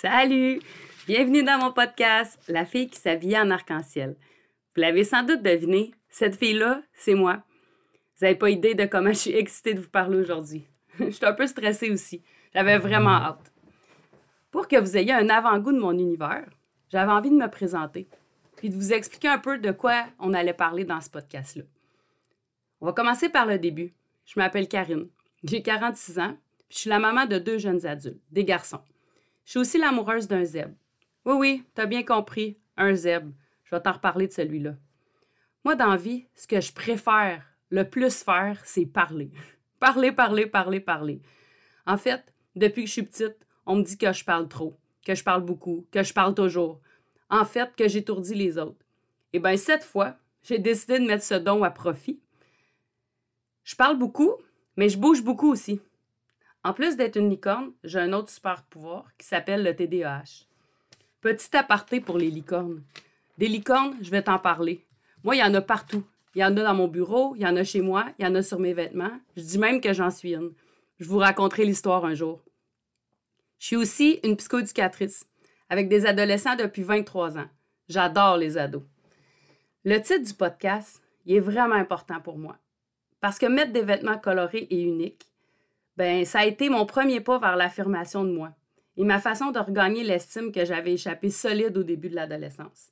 Salut! Bienvenue dans mon podcast, La fille qui s'habille en arc-en-ciel. Vous l'avez sans doute deviné, cette fille-là, c'est moi. Vous n'avez pas idée de comment je suis excitée de vous parler aujourd'hui. je suis un peu stressée aussi. J'avais vraiment hâte. Pour que vous ayez un avant-goût de mon univers, j'avais envie de me présenter, puis de vous expliquer un peu de quoi on allait parler dans ce podcast-là. On va commencer par le début. Je m'appelle Karine. J'ai 46 ans, je suis la maman de deux jeunes adultes, des garçons. Je suis aussi l'amoureuse d'un zèbre. Oui, oui, t'as bien compris, un zèbre. Je vais t'en reparler de celui-là. Moi, dans la vie, ce que je préfère le plus faire, c'est parler. parler, parler, parler, parler. En fait, depuis que je suis petite, on me dit que je parle trop, que je parle beaucoup, que je parle toujours. En fait, que j'étourdis les autres. Eh bien, cette fois, j'ai décidé de mettre ce don à profit. Je parle beaucoup, mais je bouge beaucoup aussi. En plus d'être une licorne, j'ai un autre super pouvoir qui s'appelle le TDAH. Petit aparté pour les licornes. Des licornes, je vais t'en parler. Moi, il y en a partout. Il y en a dans mon bureau, il y en a chez moi, il y en a sur mes vêtements. Je dis même que j'en suis une. Je vous raconterai l'histoire un jour. Je suis aussi une psychoéducatrice avec des adolescents depuis 23 ans. J'adore les ados. Le titre du podcast, il est vraiment important pour moi. Parce que mettre des vêtements colorés et uniques, ben ça a été mon premier pas vers l'affirmation de moi et ma façon de regagner l'estime que j'avais échappé solide au début de l'adolescence.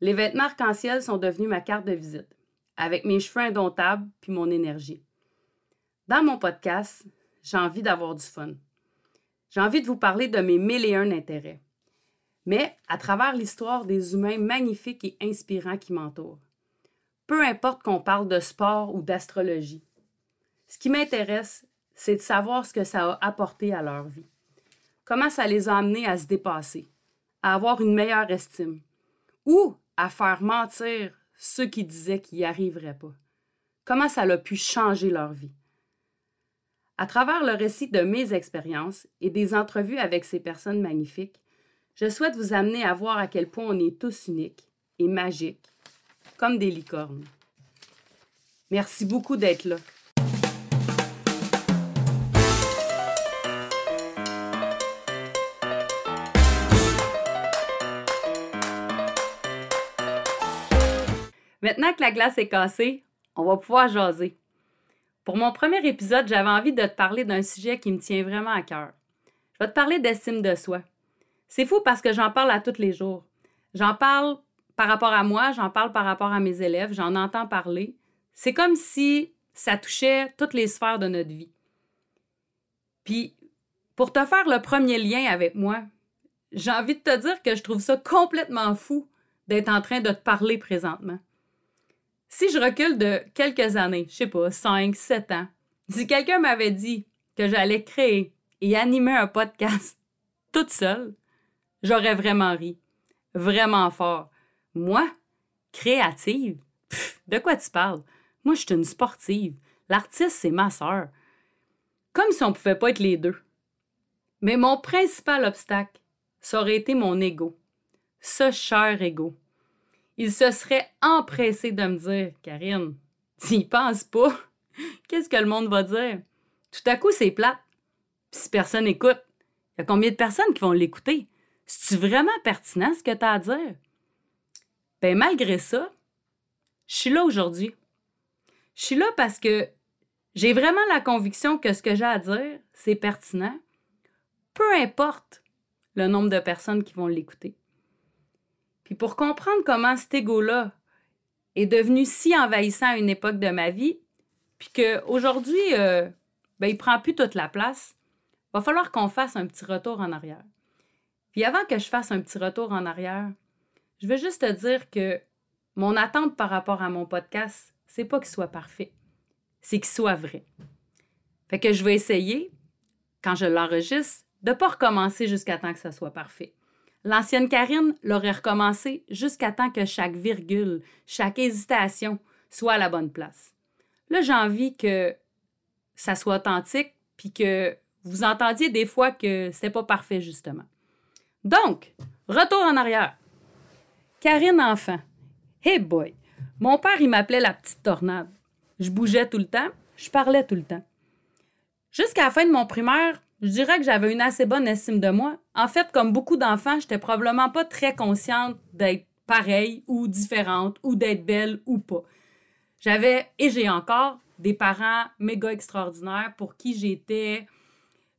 Les vêtements arc-en-ciel sont devenus ma carte de visite, avec mes cheveux indomptables puis mon énergie. Dans mon podcast, j'ai envie d'avoir du fun. J'ai envie de vous parler de mes mille et un intérêts, mais à travers l'histoire des humains magnifiques et inspirants qui m'entourent. Peu importe qu'on parle de sport ou d'astrologie. Ce qui m'intéresse, c'est de savoir ce que ça a apporté à leur vie. Comment ça les a amenés à se dépasser, à avoir une meilleure estime ou à faire mentir ceux qui disaient qu'ils n'y arriveraient pas. Comment ça a pu changer leur vie? À travers le récit de mes expériences et des entrevues avec ces personnes magnifiques, je souhaite vous amener à voir à quel point on est tous uniques et magiques, comme des licornes. Merci beaucoup d'être là. Maintenant que la glace est cassée, on va pouvoir jaser. Pour mon premier épisode, j'avais envie de te parler d'un sujet qui me tient vraiment à cœur. Je vais te parler d'estime de soi. C'est fou parce que j'en parle à tous les jours. J'en parle par rapport à moi, j'en parle par rapport à mes élèves, j'en entends parler. C'est comme si ça touchait toutes les sphères de notre vie. Puis, pour te faire le premier lien avec moi, j'ai envie de te dire que je trouve ça complètement fou d'être en train de te parler présentement. Si je recule de quelques années, je sais pas, 5, 7 ans, si quelqu'un m'avait dit que j'allais créer et animer un podcast toute seule, j'aurais vraiment ri. Vraiment fort. Moi, créative? de quoi tu parles? Moi, je suis une sportive. L'artiste, c'est ma sœur. Comme si on pouvait pas être les deux. Mais mon principal obstacle, ça aurait été mon ego. Ce cher ego il se serait empressé de me dire Karine, tu n'y penses pas? Qu'est-ce que le monde va dire? Tout à coup, c'est plat. Si personne écoute, il y a combien de personnes qui vont l'écouter? C'est-tu vraiment pertinent ce que tu as à dire? Ben, malgré ça, je suis là aujourd'hui. Je suis là parce que j'ai vraiment la conviction que ce que j'ai à dire, c'est pertinent, peu importe le nombre de personnes qui vont l'écouter. Puis pour comprendre comment cet ego-là est devenu si envahissant à une époque de ma vie, puis qu'aujourd'hui, euh, ben, il prend plus toute la place, va falloir qu'on fasse un petit retour en arrière. Puis avant que je fasse un petit retour en arrière, je veux juste te dire que mon attente par rapport à mon podcast, c'est pas qu'il soit parfait, c'est qu'il soit vrai. Fait que je vais essayer, quand je l'enregistre, de ne pas recommencer jusqu'à temps que ça soit parfait. L'ancienne Karine l'aurait recommencé jusqu'à temps que chaque virgule, chaque hésitation soit à la bonne place. Là, j'ai envie que ça soit authentique, puis que vous entendiez des fois que c'est pas parfait, justement. Donc, retour en arrière. Karine enfant. Hey boy! Mon père, il m'appelait la petite tornade. Je bougeais tout le temps, je parlais tout le temps. Jusqu'à la fin de mon primaire, je dirais que j'avais une assez bonne estime de moi. En fait, comme beaucoup d'enfants, j'étais probablement pas très consciente d'être pareille ou différente ou d'être belle ou pas. J'avais, et j'ai encore, des parents méga extraordinaires pour qui j'étais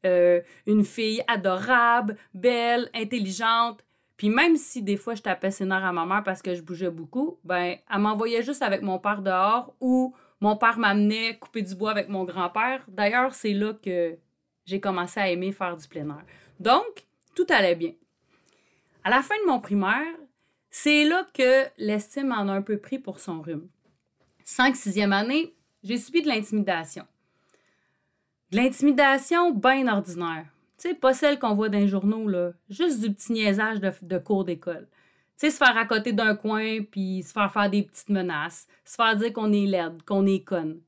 euh, une fille adorable, belle, intelligente. Puis même si des fois je tapais ses à ma mère parce que je bougeais beaucoup, ben elle m'envoyait juste avec mon père dehors ou mon père m'amenait couper du bois avec mon grand-père. D'ailleurs, c'est là que j'ai commencé à aimer faire du plein air. Donc, tout allait bien. À la fin de mon primaire, c'est là que l'estime en a un peu pris pour son rhume. Cinq, sixième année, j'ai subi de l'intimidation. De l'intimidation bien ordinaire. Tu sais, pas celle qu'on voit dans les journaux, là. Juste du petit niaisage de, de cours d'école. Tu sais, se faire à côté d'un coin, puis se faire faire des petites menaces, se faire dire qu'on est laide, qu'on est conne.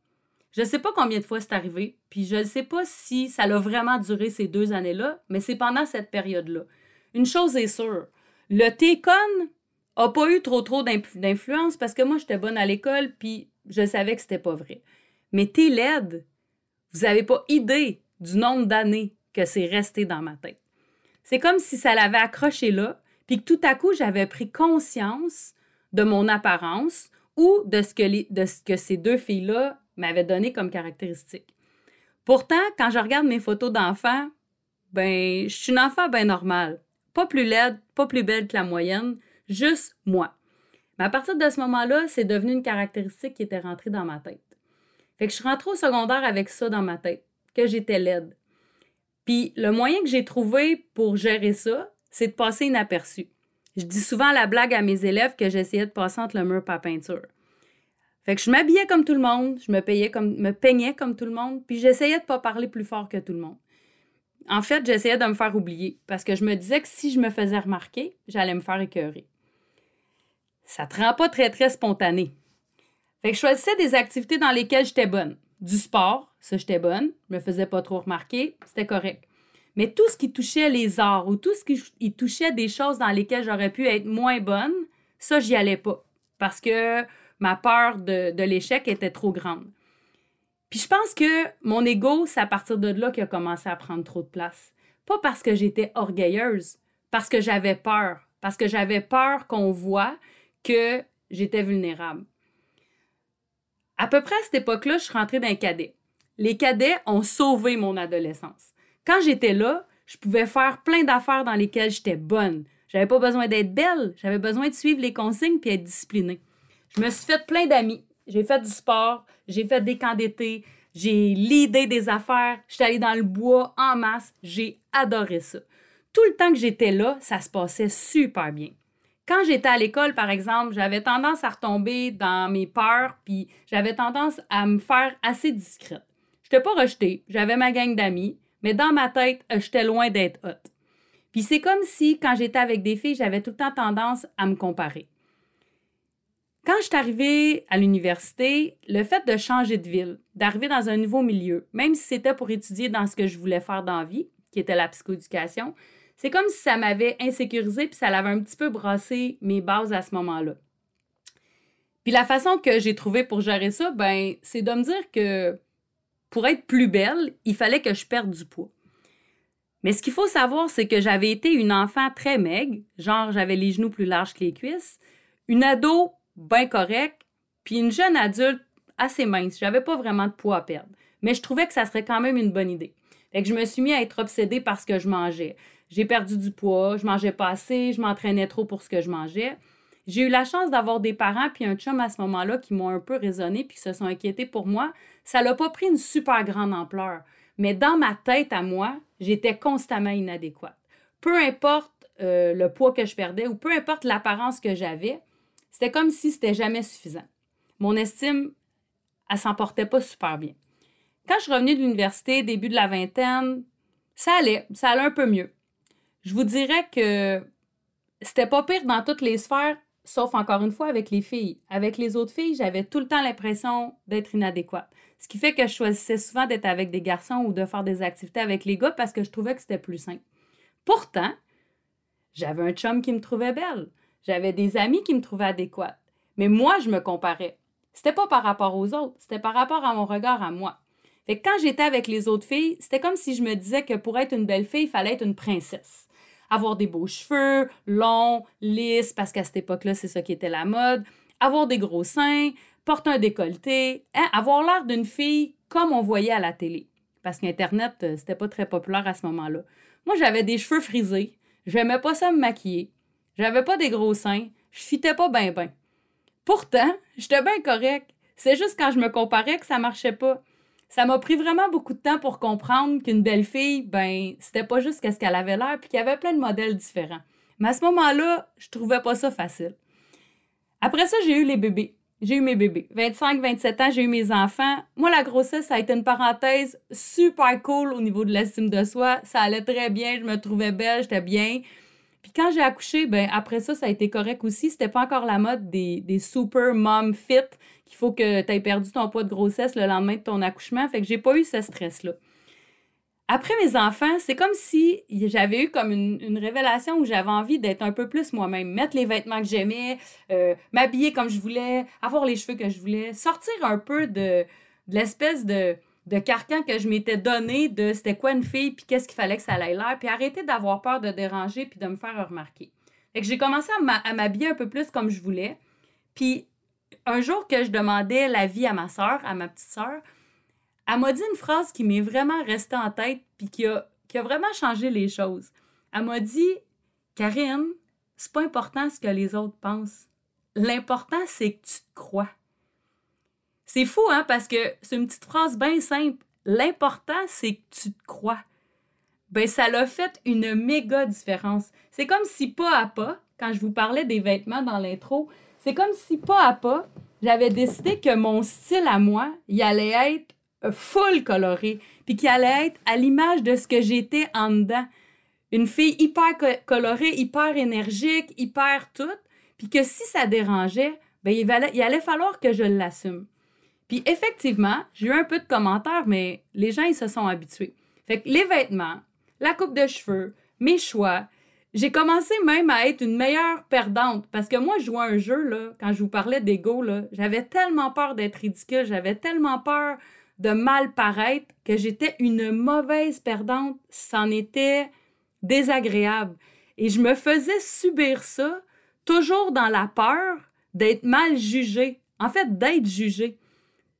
Je ne sais pas combien de fois c'est arrivé, puis je ne sais pas si ça a vraiment duré ces deux années-là, mais c'est pendant cette période-là. Une chose est sûre, le T-Con a pas eu trop trop d'influence parce que moi, j'étais bonne à l'école, puis je savais que c'était pas vrai. Mais T LED, vous n'avez pas idée du nombre d'années que c'est resté dans ma tête. C'est comme si ça l'avait accroché là, puis que tout à coup, j'avais pris conscience de mon apparence ou de ce que, de ce que ces deux filles-là m'avait donné comme caractéristique. Pourtant, quand je regarde mes photos d'enfants, ben, je suis une enfant bien normale. Pas plus laide, pas plus belle que la moyenne, juste moi. Mais à partir de ce moment-là, c'est devenu une caractéristique qui était rentrée dans ma tête. Fait que je suis rentrée au secondaire avec ça dans ma tête, que j'étais laide. Puis le moyen que j'ai trouvé pour gérer ça, c'est de passer inaperçu. Je dis souvent la blague à mes élèves que j'essayais de passer entre le mur et peinture. Fait que je m'habillais comme tout le monde, je me, payais comme, me peignais comme tout le monde, puis j'essayais de pas parler plus fort que tout le monde. En fait, j'essayais de me faire oublier parce que je me disais que si je me faisais remarquer, j'allais me faire écœurer. Ça te rend pas très, très spontané. Fait que je choisissais des activités dans lesquelles j'étais bonne. Du sport, ça j'étais bonne, je me faisais pas trop remarquer, c'était correct. Mais tout ce qui touchait les arts ou tout ce qui touchait des choses dans lesquelles j'aurais pu être moins bonne, ça j'y allais pas. Parce que ma peur de, l'échec était trop grande. Puis je pense que mon ego, c'est à partir de là qu'il a commencé à prendre trop de place. Pas parce que j'étais orgueilleuse, parce que j'avais peur, parce que j'avais peur qu'on voit que j'étais vulnérable. À peu près à cette époque-là, je suis rentrée d'un cadet. Les cadets ont sauvé mon adolescence. Quand j'étais là, je pouvais faire plein d'affaires dans lesquelles j'étais bonne. J'avais pas besoin d'être belle, j'avais besoin de suivre les consignes puis être disciplinée. Je me suis fait plein d'amis. J'ai fait du sport, j'ai fait des camps d'été, j'ai l'idée des affaires, j'étais allée dans le bois en masse, j'ai adoré ça. Tout le temps que j'étais là, ça se passait super bien. Quand j'étais à l'école, par exemple, j'avais tendance à retomber dans mes peurs, puis j'avais tendance à me faire assez discrète. Je n'étais pas rejetée, j'avais ma gang d'amis, mais dans ma tête, j'étais loin d'être hot. Puis c'est comme si, quand j'étais avec des filles, j'avais tout le temps tendance à me comparer. Quand je suis arrivée à l'université, le fait de changer de ville, d'arriver dans un nouveau milieu, même si c'était pour étudier dans ce que je voulais faire dans la vie, qui était la psychoéducation, c'est comme si ça m'avait insécurisé puis ça l'avait un petit peu brassé mes bases à ce moment-là. Puis la façon que j'ai trouvé pour gérer ça, ben, c'est de me dire que pour être plus belle, il fallait que je perde du poids. Mais ce qu'il faut savoir, c'est que j'avais été une enfant très maigre, genre j'avais les genoux plus larges que les cuisses, une ado bien correct, puis une jeune adulte assez mince. J'avais pas vraiment de poids à perdre. Mais je trouvais que ça serait quand même une bonne idée. Fait que je me suis mis à être obsédée par ce que je mangeais. J'ai perdu du poids, je mangeais pas assez, je m'entraînais trop pour ce que je mangeais. J'ai eu la chance d'avoir des parents puis un chum à ce moment-là qui m'ont un peu raisonné puis se sont inquiétés pour moi. Ça l'a pas pris une super grande ampleur. Mais dans ma tête à moi, j'étais constamment inadéquate. Peu importe euh, le poids que je perdais ou peu importe l'apparence que j'avais, c'était comme si c'était jamais suffisant. Mon estime, elle s'en portait pas super bien. Quand je revenue de l'université, début de la vingtaine, ça allait, ça allait un peu mieux. Je vous dirais que c'était pas pire dans toutes les sphères, sauf encore une fois avec les filles. Avec les autres filles, j'avais tout le temps l'impression d'être inadéquate. Ce qui fait que je choisissais souvent d'être avec des garçons ou de faire des activités avec les gars parce que je trouvais que c'était plus simple. Pourtant, j'avais un chum qui me trouvait belle. J'avais des amis qui me trouvaient adéquate. Mais moi, je me comparais. C'était pas par rapport aux autres, c'était par rapport à mon regard à moi. Fait quand j'étais avec les autres filles, c'était comme si je me disais que pour être une belle fille, il fallait être une princesse. Avoir des beaux cheveux, longs, lisses, parce qu'à cette époque-là, c'est ça qui était la mode. Avoir des gros seins, porter un décolleté, hein, avoir l'air d'une fille comme on voyait à la télé. Parce qu'Internet, euh, c'était pas très populaire à ce moment-là. Moi, j'avais des cheveux frisés. J'aimais pas ça me maquiller. J'avais pas des gros seins. Je fitais pas bien, bien. Pourtant, j'étais bien correct. C'est juste quand je me comparais que ça marchait pas. Ça m'a pris vraiment beaucoup de temps pour comprendre qu'une belle fille, ben, c'était pas juste qu'est-ce qu'elle avait l'air, puis qu'il y avait plein de modèles différents. Mais à ce moment-là, je trouvais pas ça facile. Après ça, j'ai eu les bébés. J'ai eu mes bébés. 25, 27 ans, j'ai eu mes enfants. Moi, la grossesse, ça a été une parenthèse super cool au niveau de l'estime de soi. Ça allait très bien, je me trouvais belle, j'étais bien. Puis quand j'ai accouché, ben après ça, ça a été correct aussi. C'était pas encore la mode des, super mom fit qu'il faut que tu aies perdu ton poids de grossesse le lendemain de ton accouchement. Fait que j'ai pas eu ce stress-là. Après mes enfants, c'est comme si j'avais eu comme une, révélation où j'avais envie d'être un peu plus moi-même, mettre les vêtements que j'aimais, euh, m'habiller comme je voulais, avoir les cheveux que je voulais, sortir un peu de l'espèce de, de carcan que je m'étais donné de c'était quoi une fille, puis qu'est-ce qu'il fallait que ça allait l'air, puis arrêter d'avoir peur de déranger, puis de me faire remarquer. Fait que j'ai commencé à m'habiller un peu plus comme je voulais. Puis un jour que je demandais l'avis à ma soeur, à ma petite soeur, elle m'a dit une phrase qui m'est vraiment restée en tête puis qui a, qui a vraiment changé les choses. Elle m'a dit Karine, c'est pas important ce que les autres pensent. L'important, c'est que tu te crois. C'est fou, hein, parce que c'est une petite phrase bien simple. L'important, c'est que tu te crois. Ben, ça l'a fait une méga différence. C'est comme si pas à pas, quand je vous parlais des vêtements dans l'intro, c'est comme si pas à pas, j'avais décidé que mon style à moi, il allait être full coloré, puis qui allait être à l'image de ce que j'étais en dedans. Une fille hyper colorée, hyper énergique, hyper toute, puis que si ça dérangeait, ben il, il allait falloir que je l'assume. Puis effectivement, j'ai eu un peu de commentaires, mais les gens, ils se sont habitués. Fait que les vêtements, la coupe de cheveux, mes choix, j'ai commencé même à être une meilleure perdante parce que moi, je jouais un jeu, là, quand je vous parlais d'ego, j'avais tellement peur d'être ridicule, j'avais tellement peur de mal paraître que j'étais une mauvaise perdante, c'en était désagréable. Et je me faisais subir ça, toujours dans la peur d'être mal jugée, en fait d'être jugée.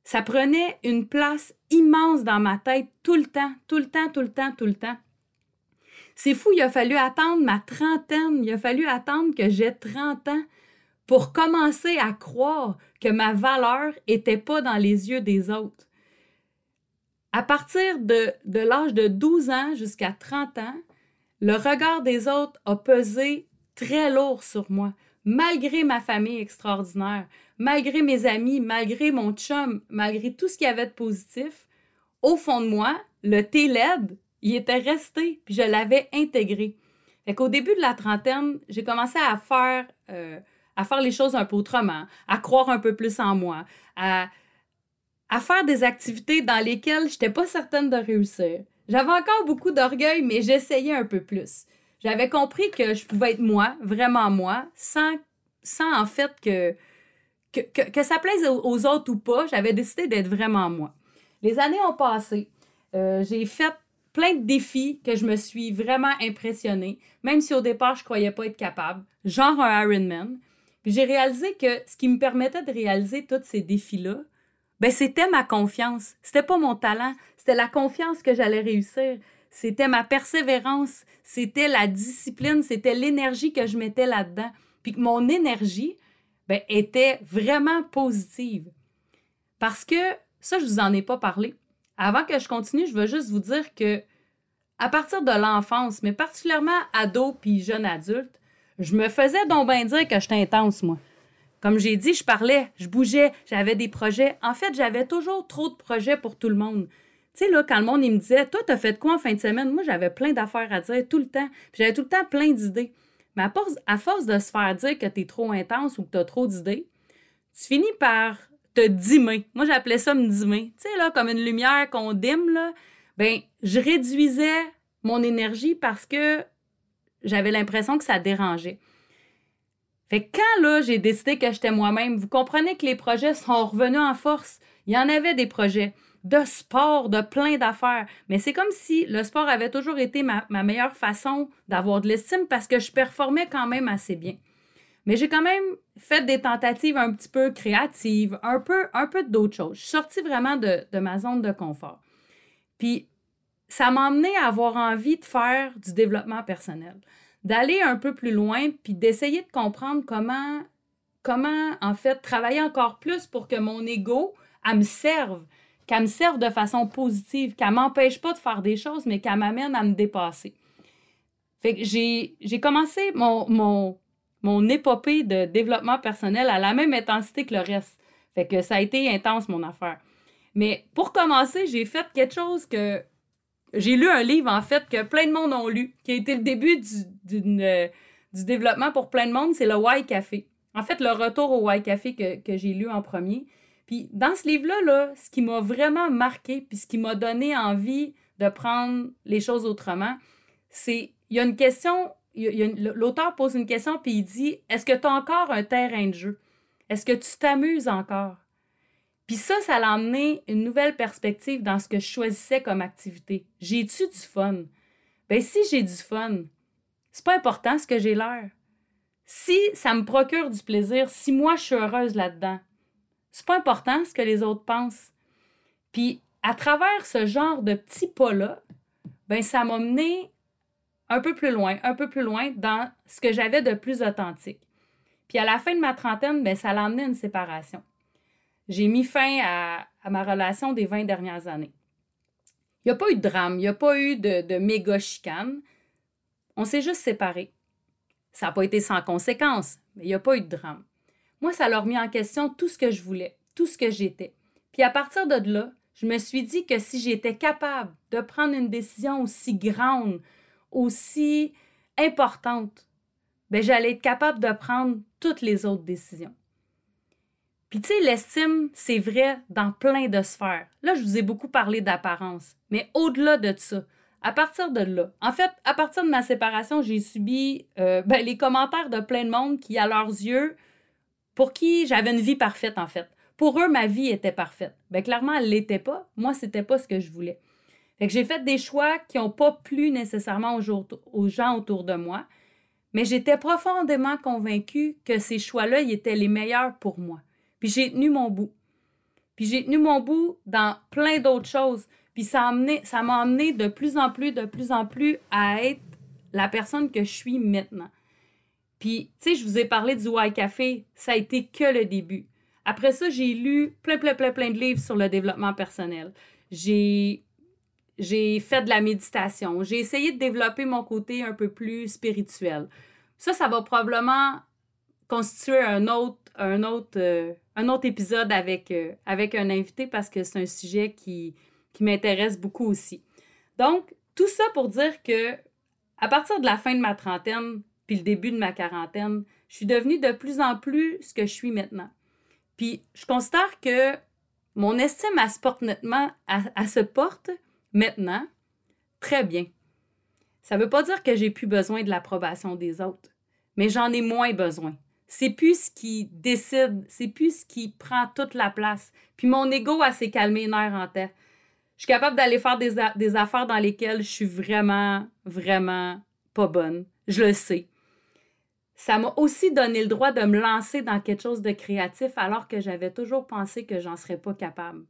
Ça prenait une place immense dans ma tête tout le temps, tout le temps, tout le temps, tout le temps. C'est fou, il a fallu attendre ma trentaine, il a fallu attendre que j'ai 30 ans pour commencer à croire que ma valeur n'était pas dans les yeux des autres. À partir de, l'âge de 12 ans jusqu'à 30 ans, le regard des autres a pesé très lourd sur moi, malgré ma famille extraordinaire, malgré mes amis, malgré mon chum, malgré tout ce qu'il y avait de positif. Au fond de moi, le T LED, il était resté, puis je l'avais intégré. Fait qu'au début de la trentaine, j'ai commencé à faire, euh, à faire les choses un peu autrement, à croire un peu plus en moi, à à faire des activités dans lesquelles je n'étais pas certaine de réussir. J'avais encore beaucoup d'orgueil, mais j'essayais un peu plus. J'avais compris que je pouvais être moi, vraiment moi, sans, sans en fait que, que, que, ça plaise aux, autres ou pas. J'avais décidé d'être vraiment moi. Les années ont passé. Euh, j'ai fait plein de défis que je me suis vraiment impressionnée, même si au départ, je croyais pas être capable, genre un Ironman. Puis j'ai réalisé que ce qui me permettait de réaliser tous ces défis-là, ben c'était ma confiance. C'était pas mon talent, c'était la confiance que j'allais réussir. C'était ma persévérance, c'était la discipline, c'était l'énergie que je mettais là-dedans. Puis que mon énergie ben, était vraiment positive. Parce que ça, je vous en ai pas parlé. Avant que je continue, je veux juste vous dire que à partir de l'enfance, mais particulièrement ado puis jeune adulte, je me faisais donc bien dire que j'étais intense, moi. Comme j'ai dit, je parlais, je bougeais, j'avais des projets. En fait, j'avais toujours trop de projets pour tout le monde. Tu sais, là, quand le monde il me disait Toi, t'as fait quoi en fin de semaine? Moi, j'avais plein d'affaires à dire tout le temps. J'avais tout le temps plein d'idées. Mais à force, de se faire dire que tu es trop intense ou que tu as trop d'idées, tu finis par te dimer. Moi, j'appelais ça me dimer. Tu sais, là, comme une lumière qu'on dime, là. Ben, je réduisais mon énergie parce que j'avais l'impression que ça dérangeait. Fait que quand là, j'ai décidé que j'étais moi-même, vous comprenez que les projets sont revenus en force. Il y en avait des projets. De sport, de plein d'affaires. Mais c'est comme si le sport avait toujours été ma, meilleure façon d'avoir de l'estime parce que je performais quand même assez bien. Mais j'ai quand même fait des tentatives un petit peu créatives, un peu, un peu d'autres choses. Je suis sortie vraiment de, ma zone de confort. Puis ça m'a amené à avoir envie de faire du développement personnel, d'aller un peu plus loin, puis d'essayer de comprendre comment, comment, en fait, travailler encore plus pour que mon ego, elle me serve, qu'elle me serve de façon positive, qu'elle m'empêche pas de faire des choses, mais qu'elle m'amène à me dépasser. Fait que j'ai, commencé mon, épopée de développement personnel à la même intensité que le reste. Fait que ça a été intense, mon affaire. Mais pour commencer, j'ai fait quelque chose que j'ai lu un livre, en fait, que plein de monde ont lu, qui a été le début du, développement pour plein de monde, c'est le Why Café. En fait, le retour au Why Café que j'ai lu en premier. Puis dans ce livre-là, là, ce qui m'a vraiment marqué, puis ce qui m'a donné envie de prendre les choses autrement, c'est, il y a une question, l'auteur pose une question, puis il dit, est-ce que tu as encore un terrain de jeu? Est-ce que tu t'amuses encore? Puis ça, ça l'a amené une nouvelle perspective dans ce que je choisissais comme activité. J'ai-tu du fun? Ben si j'ai du fun, c'est pas important ce que j'ai l'air. Si ça me procure du plaisir, si moi je suis heureuse là-dedans, c'est pas important ce que les autres pensent. Puis à travers ce genre de petits pas-là, ben ça m'a mené un peu plus loin, un peu plus loin dans ce que j'avais de plus authentique. Puis à la fin de ma trentaine, ben ça l'a amené une séparation j'ai mis fin à, ma relation des 20 dernières années. Il n'y a pas eu de drame, il n'y a pas eu de, de méga chicane. On s'est juste séparés. Ça n'a pas été sans conséquence, mais il n'y a pas eu de drame. Moi, ça leur mis en question tout ce que je voulais, tout ce que j'étais. Puis à partir de là, je me suis dit que si j'étais capable de prendre une décision aussi grande, aussi importante, ben j'allais être capable de prendre toutes les autres décisions. Puis tu sais, l'estime, c'est vrai dans plein de sphères. Là, je vous ai beaucoup parlé d'apparence, mais au-delà de ça, à partir de là, en fait, à partir de ma séparation, j'ai subi euh, ben, les commentaires de plein de monde qui, à leurs yeux, pour qui j'avais une vie parfaite, en fait. Pour eux, ma vie était parfaite. Ben clairement, elle l'était pas. Moi, c'était pas ce que je voulais. Fait que j'ai fait des choix qui n'ont pas plu nécessairement aux, aux gens autour de moi, mais j'étais profondément convaincue que ces choix-là étaient les meilleurs pour moi. Puis j'ai tenu mon bout. Puis j'ai tenu mon bout dans plein d'autres choses. Puis ça m'a amené de plus en plus, de plus en plus à être la personne que je suis maintenant. Puis, tu sais, je vous ai parlé du Y Café, ça a été que le début. Après ça, j'ai lu plein, plein, plein, plein de livres sur le développement personnel. J'ai fait de la méditation. J'ai essayé de développer mon côté un peu plus spirituel. Ça, ça va probablement constituer un autre, un autre, euh, un autre épisode avec, euh, avec un invité parce que c'est un sujet qui, qui m'intéresse beaucoup aussi. Donc, tout ça pour dire que à partir de la fin de ma trentaine, puis le début de ma quarantaine, je suis devenue de plus en plus ce que je suis maintenant. Puis je considère que mon estime, à se porte nettement, à, se porte maintenant très bien. Ça ne veut pas dire que j'ai plus besoin de l'approbation des autres, mais j'en ai moins besoin. C'est plus ce qui décide, c'est plus ce qui prend toute la place. Puis mon ego a s'est calmé une heure en tête. Je suis capable d'aller faire des, des affaires dans lesquelles je suis vraiment, vraiment pas bonne. Je le sais. Ça m'a aussi donné le droit de me lancer dans quelque chose de créatif alors que j'avais toujours pensé que j'en serais pas capable.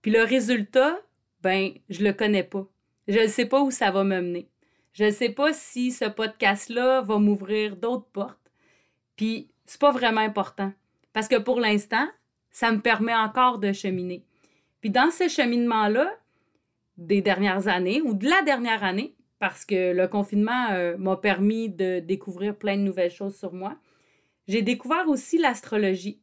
Puis le résultat, ben, je le connais pas. Je ne sais pas où ça va me mener. Je ne sais pas si ce podcast-là va m'ouvrir d'autres portes. Puis c'est pas vraiment important. Parce que pour l'instant, ça me permet encore de cheminer. Puis dans ce cheminement-là, des dernières années ou de la dernière année, parce que le confinement euh, m'a permis de découvrir plein de nouvelles choses sur moi, j'ai découvert aussi l'astrologie.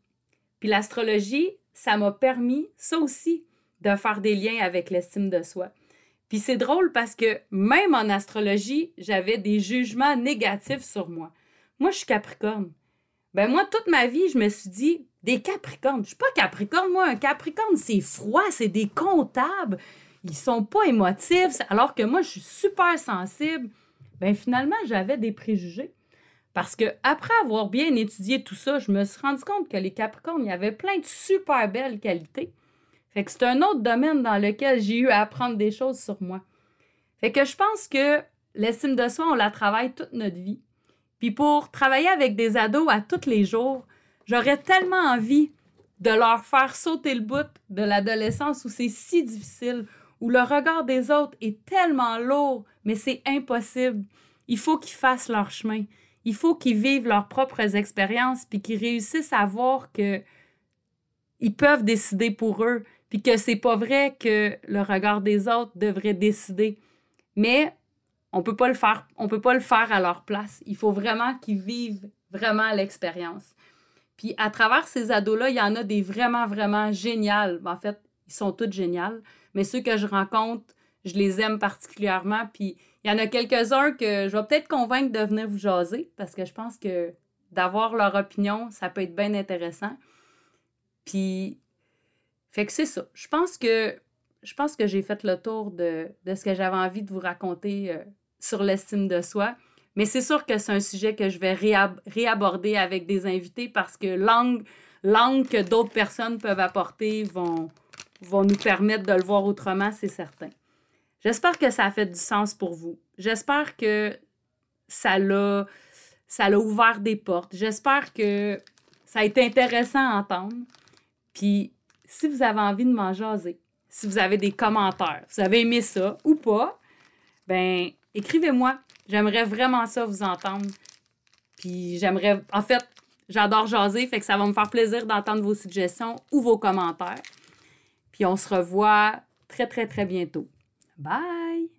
Puis l'astrologie, ça m'a permis, ça aussi, de faire des liens avec l'estime de soi. Puis c'est drôle parce que même en astrologie, j'avais des jugements négatifs sur moi. Moi, je suis Capricorne. Ben moi, toute ma vie, je me suis dit, des Capricornes. Je suis pas Capricorne, moi. Un Capricorne, c'est froid, c'est des comptables. Ils sont pas émotifs, alors que moi, je suis super sensible. Ben finalement, j'avais des préjugés. Parce que après avoir bien étudié tout ça, je me suis rendu compte que les Capricornes, il y avait plein de super belles qualités. Fait que c'est un autre domaine dans lequel j'ai eu à apprendre des choses sur moi. Fait que je pense que l'estime de soi, on la travaille toute notre vie. Puis pour travailler avec des ados à tous les jours, j'aurais tellement envie de leur faire sauter le bout de l'adolescence où c'est si difficile, où le regard des autres est tellement lourd, mais c'est impossible. Il faut qu'ils fassent leur chemin. Il faut qu'ils vivent leurs propres expériences, puis qu'ils réussissent à voir que ils peuvent décider pour eux, puis que c'est pas vrai que le regard des autres devrait décider. Mais on peut pas le faire, on peut pas le faire à leur place. Il faut vraiment qu'ils vivent vraiment l'expérience. Puis à travers ces ados-là, il y en a des vraiment, vraiment géniales. En fait, ils sont tous géniales. Mais ceux que je rencontre, je les aime particulièrement. Puis il y en a quelques-uns que je vais peut-être convaincre de venir vous jaser parce que je pense que d'avoir leur opinion, ça peut être bien intéressant. Puis, fait que c'est ça. Je pense que je pense que j'ai fait le tour de, ce que j'avais envie de vous raconter euh, sur l'estime de soi. Mais c'est sûr que c'est un sujet que je vais réaborder avec des invités parce que l'angle, que d'autres personnes peuvent apporter vont, vont nous permettre de le voir autrement, c'est certain. J'espère que ça a fait du sens pour vous. J'espère que ça l'a, ça ouvert des portes. J'espère que ça a été intéressant à entendre. Puis, si vous avez envie de m'en jaser, si vous avez des commentaires, vous avez aimé ça ou pas, ben écrivez-moi. J'aimerais vraiment ça vous entendre. Puis j'aimerais, en fait, j'adore jaser, fait que ça va me faire plaisir d'entendre vos suggestions ou vos commentaires. Puis on se revoit très, très, très bientôt. Bye!